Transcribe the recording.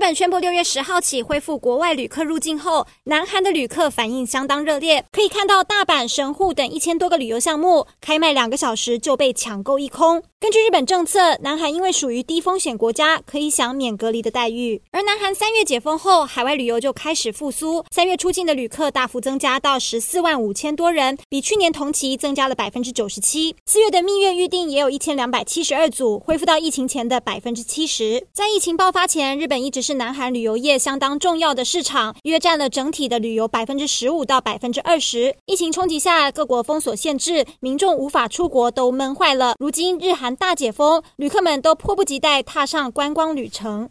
日本宣布六月十号起恢复国外旅客入境后，南韩的旅客反应相当热烈。可以看到大阪、神户等一千多个旅游项目开卖两个小时就被抢购一空。根据日本政策，南韩因为属于低风险国家，可以享免隔离的待遇。而南韩三月解封后，海外旅游就开始复苏，三月出境的旅客大幅增加到十四万五千多人，比去年同期增加了百分之九十七。四月的蜜月预订也有一千两百七十二组，恢复到疫情前的百分之七十。在疫情爆发前，日本一直是是南韩旅游业相当重要的市场，约占了整体的旅游百分之十五到百分之二十。疫情冲击下，各国封锁限制，民众无法出国，都闷坏了。如今日韩大解封，旅客们都迫不及待踏上观光旅程。